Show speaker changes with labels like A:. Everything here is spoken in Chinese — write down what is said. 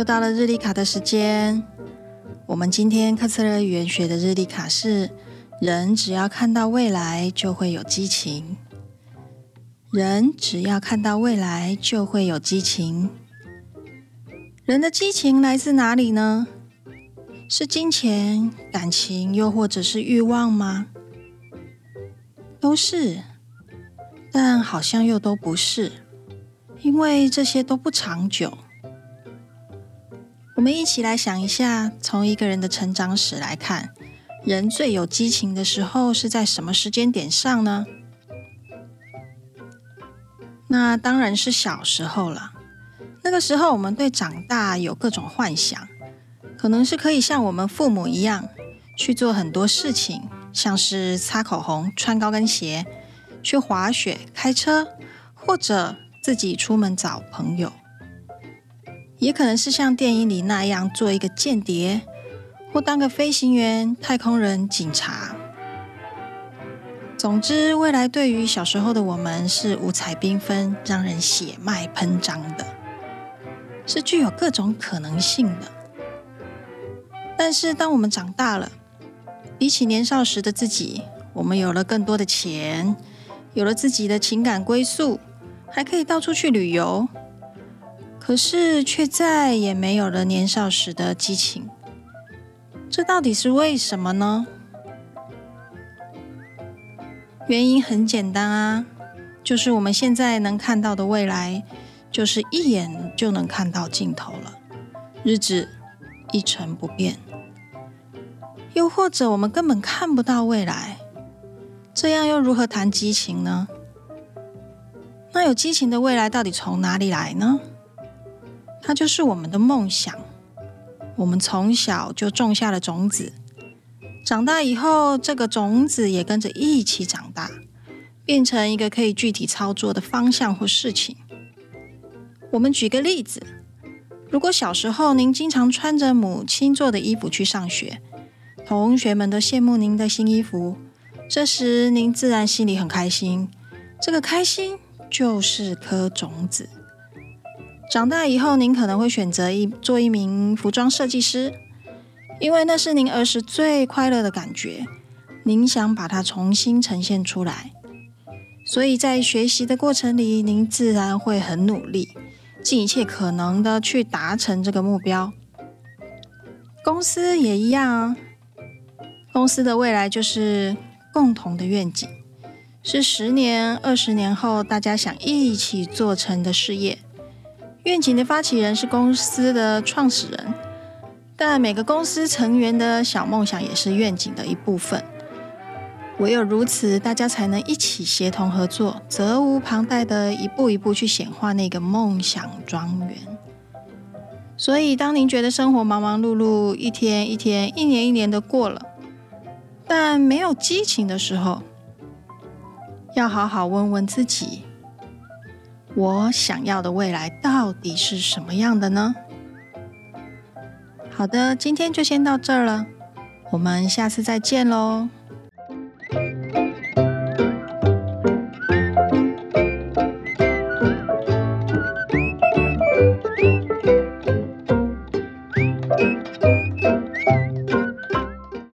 A: 又到了日历卡的时间。我们今天克斯勒语言学的日历卡是：人只要看到未来，就会有激情。人只要看到未来，就会有激情。人的激情来自哪里呢？是金钱、感情，又或者是欲望吗？都是，但好像又都不是，因为这些都不长久。我们一起来想一下，从一个人的成长史来看，人最有激情的时候是在什么时间点上呢？那当然是小时候了。那个时候，我们对长大有各种幻想，可能是可以像我们父母一样去做很多事情，像是擦口红、穿高跟鞋、去滑雪、开车，或者自己出门找朋友。也可能是像电影里那样做一个间谍，或当个飞行员、太空人、警察。总之，未来对于小时候的我们是五彩缤纷、让人血脉喷张的，是具有各种可能性的。但是，当我们长大了，比起年少时的自己，我们有了更多的钱，有了自己的情感归宿，还可以到处去旅游，可是却再也没有了年少时的激情。这到底是为什么呢？原因很简单啊，就是我们现在能看到的未来，就是一眼就能看到尽头了，日子一成不变。又或者我们根本看不到未来，这样又如何谈激情呢？那有激情的未来到底从哪里来呢？它就是我们的梦想，我们从小就种下了种子。长大以后，这个种子也跟着一起长大，变成一个可以具体操作的方向或事情。我们举个例子：如果小时候您经常穿着母亲做的衣服去上学，同学们都羡慕您的新衣服，这时您自然心里很开心。这个开心就是颗种子。长大以后，您可能会选择一做一名服装设计师。因为那是您儿时最快乐的感觉，您想把它重新呈现出来，所以在学习的过程里，您自然会很努力，尽一切可能的去达成这个目标。公司也一样啊，公司的未来就是共同的愿景，是十年、二十年后大家想一起做成的事业。愿景的发起人是公司的创始人。但每个公司成员的小梦想也是愿景的一部分。唯有如此，大家才能一起协同合作，责无旁贷的一步一步去显化那个梦想庄园。所以，当您觉得生活忙忙碌碌，一天一天、一年一年的过了，但没有激情的时候，要好好问问自己：我想要的未来到底是什么样的呢？好的，今天就先到这儿了，我们下次再见喽。